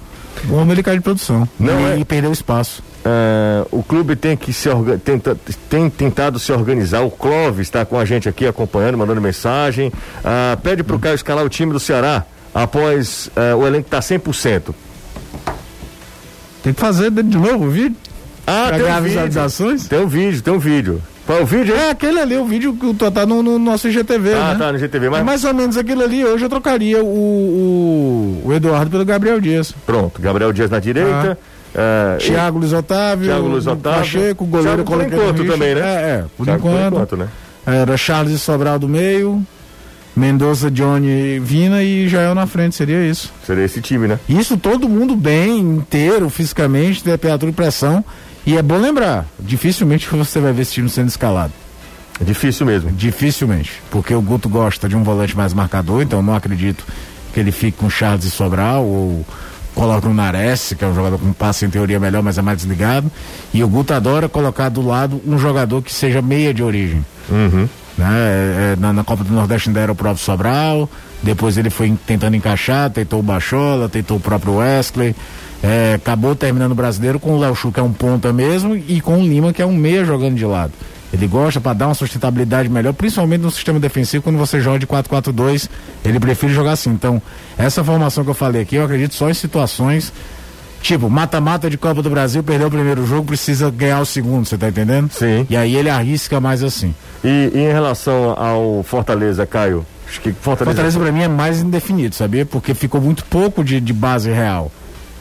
como ele cai de produção. Não e, é- e perdeu espaço. Ah, o clube tem que se orga- tenta- tem tentado se organizar. O Clóvis está com a gente aqui acompanhando, mandando mensagem. Ah, pede pro Caio escalar o time do Ceará após ah, o elenco estar 100%. Tem que fazer de novo o vídeo? Ah, Pra um? Tem um vídeo, tem um vídeo. Qual é o vídeo? É aquele ali, o vídeo que tu tá no, no nosso IGTV, Ah, né? tá no GTV, mas É mais ou menos aquilo ali. Hoje eu trocaria o, o, o Eduardo pelo Gabriel Dias. pronto. Gabriel Dias na direita. ah, Thiago Luiz Otávio, Thiago Luiz Otávio. Pacheco, goleiro Thiago por enquanto Richard. também, né? É, é, por Thiago por enquanto. enquanto, né? Era Charles Sobral do meio, Mendonça, Johnny, Vina e Jael na frente, seria isso. Seria esse time, né? Isso todo mundo bem, inteiro, fisicamente, temperatura e pressão. E é bom lembrar, dificilmente você vai ver esse time sendo escalado. É difícil mesmo. Dificilmente. Porque o Guto gosta de um volante mais marcador, então não acredito que ele fique com Charles e Sobral ou coloca o Nares, que é um jogador com passe em teoria melhor, mas é mais desligado. E o Guto adora colocar do lado um jogador que seja meia de origem. Uhum. Né? É, é, na, na, Copa do Nordeste ainda era o próprio Sobral, depois ele foi tentando encaixar, tentou o Bachola, tentou o próprio Wesley. É, acabou terminando o brasileiro com o Léo Chu, que é um ponta mesmo, e com o Lima, que é um meia jogando de lado. Ele gosta para dar uma sustentabilidade melhor, principalmente no sistema defensivo, quando você joga de 4-4-2, ele prefere jogar assim. Então, essa formação que eu falei aqui, eu acredito só em situações tipo, mata-mata de Copa do Brasil, perdeu o primeiro jogo, precisa ganhar o segundo, você tá entendendo? Sim. E aí ele arrisca mais assim. E, e em relação ao Fortaleza, Caio? Acho que Fortaleza, Fortaleza para mim é mais indefinido, sabia? Porque ficou muito pouco de, de base real.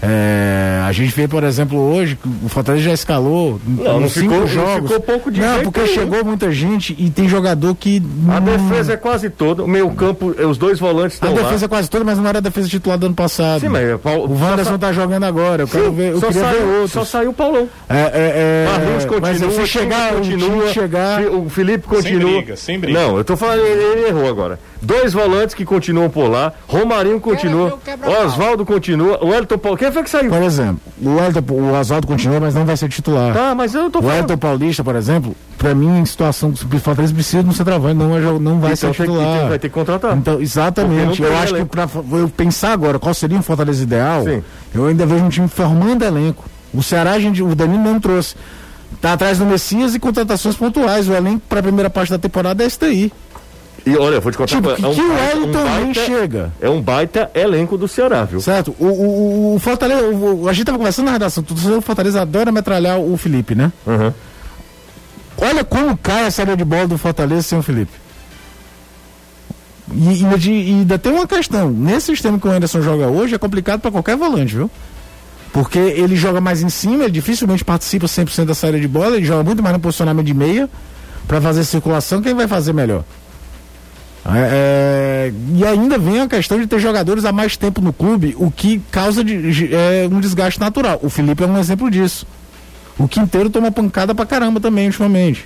É, a gente vê, por exemplo, hoje que o Fortaleza já escalou não, não cinco ficou, jogos. Não ficou pouco de Não, porque chegou muita gente e tem jogador que. A defesa é quase toda, o meio campo, os dois volantes estão A defesa lá. é quase toda, mas não era a defesa titular do ano passado. Sim, mas Paulo, o Wanderson tá jogando agora. Eu Sim, quero ver. Eu só, queria saiu, ver só saiu o Paulão. É, é, é, continua, mas se chegar, continua, chegar. O Felipe continua. Sem briga, sem briga. Não, eu tô falando, ele, ele errou agora. Dois volantes que continuam por lá. Romarinho continua. Oswaldo continua. O Elton Paulo. Quem foi que saiu? Por exemplo, o, Elton, o Oswaldo continua, mas não vai ser titular. Tá, mas eu tô falando. O Elton Paulista, por exemplo, pra mim, em situação que o Fortaleza precisa não ser travante, não, não vai então, ser titular. Tem, vai ter que contratar. Então, exatamente. Eu acho elenco. que pra eu pensar agora qual seria um Fortaleza ideal, Sim. eu ainda vejo um time formando elenco. O Ceará, a gente, o Danilo não trouxe. Tá atrás do Messias e contratações pontuais. O elenco para a primeira parte da temporada é esse daí. E olha, vou te contar tipo, que, é um, que o Hélio um baita, chega. É um baita elenco do Ceará, viu? Certo. O, o, o Fortaleza, o, a gente tava conversando na redação, o Fortaleza adora metralhar o Felipe, né? Uhum. Olha como cai a série de bola do Fortaleza sem o Felipe. E, e, e ainda tem uma questão. Nesse sistema que o Anderson joga hoje, é complicado para qualquer volante, viu? Porque ele joga mais em cima, ele dificilmente participa 100% da saída de bola, ele joga muito mais no posicionamento de meia para fazer circulação. Quem vai fazer melhor? É, é, e ainda vem a questão de ter jogadores há mais tempo no clube, o que causa de, é, um desgaste natural. O Felipe é um exemplo disso. O Quinteiro toma pancada pra caramba também ultimamente.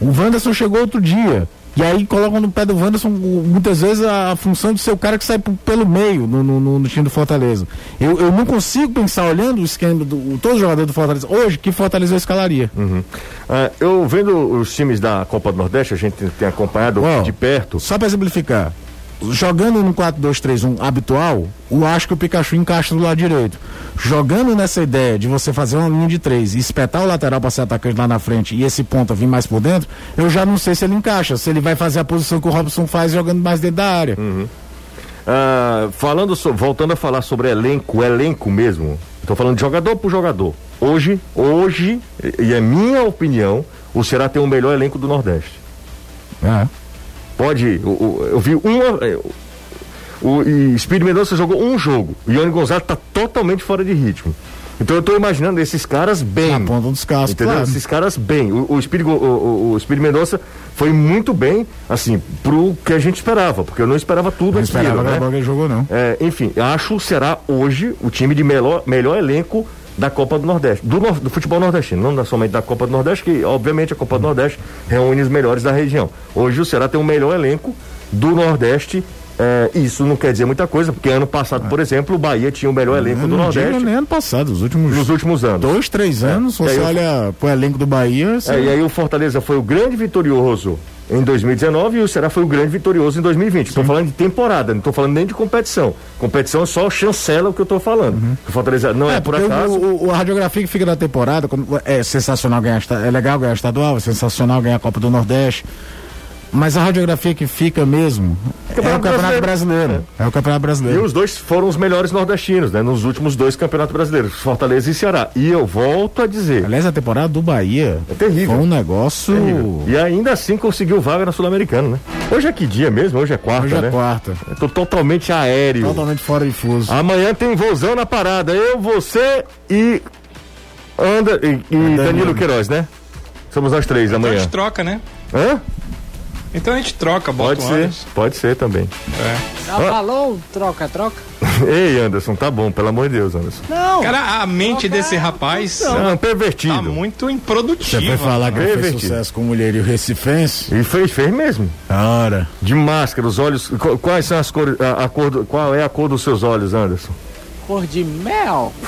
O Wanderson chegou outro dia. E aí colocam no pé do Wanderson muitas vezes a, a função de ser o cara que sai pelo meio no, no, no time do Fortaleza. Eu, eu não consigo pensar, olhando o esquema do todos os jogadores do Fortaleza, hoje, que Fortaleza eu escalaria. Uhum. Uh, eu vendo os times da Copa do Nordeste, a gente tem acompanhado oh, de perto. Só para exemplificar, jogando no 4-2-3-1 habitual, eu acho que o Pikachu encaixa do lado direito. Jogando nessa ideia de você fazer uma linha de três e espetar o lateral para ser atacante lá na frente e esse ponta vir mais por dentro, eu já não sei se ele encaixa, se ele vai fazer a posição que o Robson faz jogando mais dentro da área. Uhum. Uh, falando so, voltando a falar sobre elenco, elenco mesmo. Estou falando de jogador por jogador. Hoje, hoje, e é minha opinião, o Ceará tem o melhor elenco do Nordeste. É. Pode. Eu, eu vi uma. É, o, Espírito Mendonça jogou um jogo. O Ione Gonzalez está totalmente fora de ritmo. Então eu estou imaginando esses caras bem. Na ponta dos cascos, entendeu? Claro. Esses caras bem. O, o Espírito, o, o, Espírito Mendonça foi muito bem, assim, pro que a gente esperava, porque eu não esperava tudo não esperava né? que jogou, não. É, enfim, acho será hoje o time de melhor, melhor elenco da Copa do Nordeste, do, do, futebol nordestino, não somente da Copa do Nordeste, que obviamente a Copa do Nordeste reúne os melhores da região. Hoje o Ceará tem o melhor elenco do Nordeste. É, isso não quer dizer muita coisa, porque ano passado, ah. por exemplo, o Bahia tinha o melhor elenco não, do Nordeste. Não nem ano passado, os últimos, nos últimos anos. Dois, três é. anos, é. você olha o elenco do Bahia. Você... É, e aí o Fortaleza foi o grande vitorioso em 2019 e o Ceará foi o grande vitorioso em 2020. Estou falando de temporada, não estou falando nem de competição. Competição é só chancela o que eu estou falando. Uhum. O Fortaleza não é, é por acaso. O, o, a radiografia que fica da temporada é sensacional ganhar, é legal ganhar estadual, é sensacional ganhar a Copa do Nordeste. Mas a radiografia que fica mesmo é o Campeonato Brasileiro. É. é. o Campeonato Brasileiro. E os dois foram os melhores nordestinos, né? Nos últimos dois Campeonatos Brasileiros, Fortaleza e Ceará. E eu volto a dizer. Aliás, a temporada do Bahia é terrível. Foi um negócio. Terrível. E ainda assim conseguiu vaga na Sul-Americana, né? Hoje é que dia mesmo? Hoje é quarta, Hoje é né? quarta. Eu tô totalmente aéreo. Totalmente fora de fuso. Amanhã tem vozão na parada. Eu, você e. Anda, e, e Danilo Queiroz, né? Somos nós três amanhã. A gente troca, né? Hã? Então a gente troca, bota Pode ser, Anderson. pode ser também. Já falou, troca, troca. Ei, Anderson, tá bom, pelo amor de Deus, Anderson. Não. Cara, a mente Troca desse rapaz Não, tá pervertido. muito Você improdutiva. foi falar que ele fez sucesso com mulher e o Recifense? E fez, fez mesmo. Ora. De máscara, os olhos. qu- Quais são as cores? A, a cor do- qual é a cor dos seus olhos, Anderson? Cor de mel.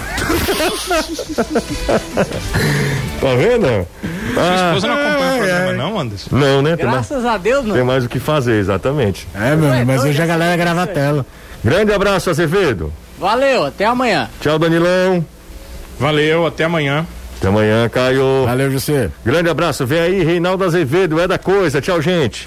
Tá vendo? Sua Ah, esposa não acompanha o programa, não, Anderson? não, né? Tem mais, Graças a Deus, tem não. mais o que fazer, exatamente. É, meu, Ué, mas hoje a essa galera coisa grava a aí. tela. Grande abraço, Azevedo. Valeu, até amanhã. Tchau, Danilão. Valeu, até amanhã. Até amanhã, Caio. Valeu, José. Grande abraço. Vem aí, Reinaldo Azevedo, é da coisa. Tchau, gente.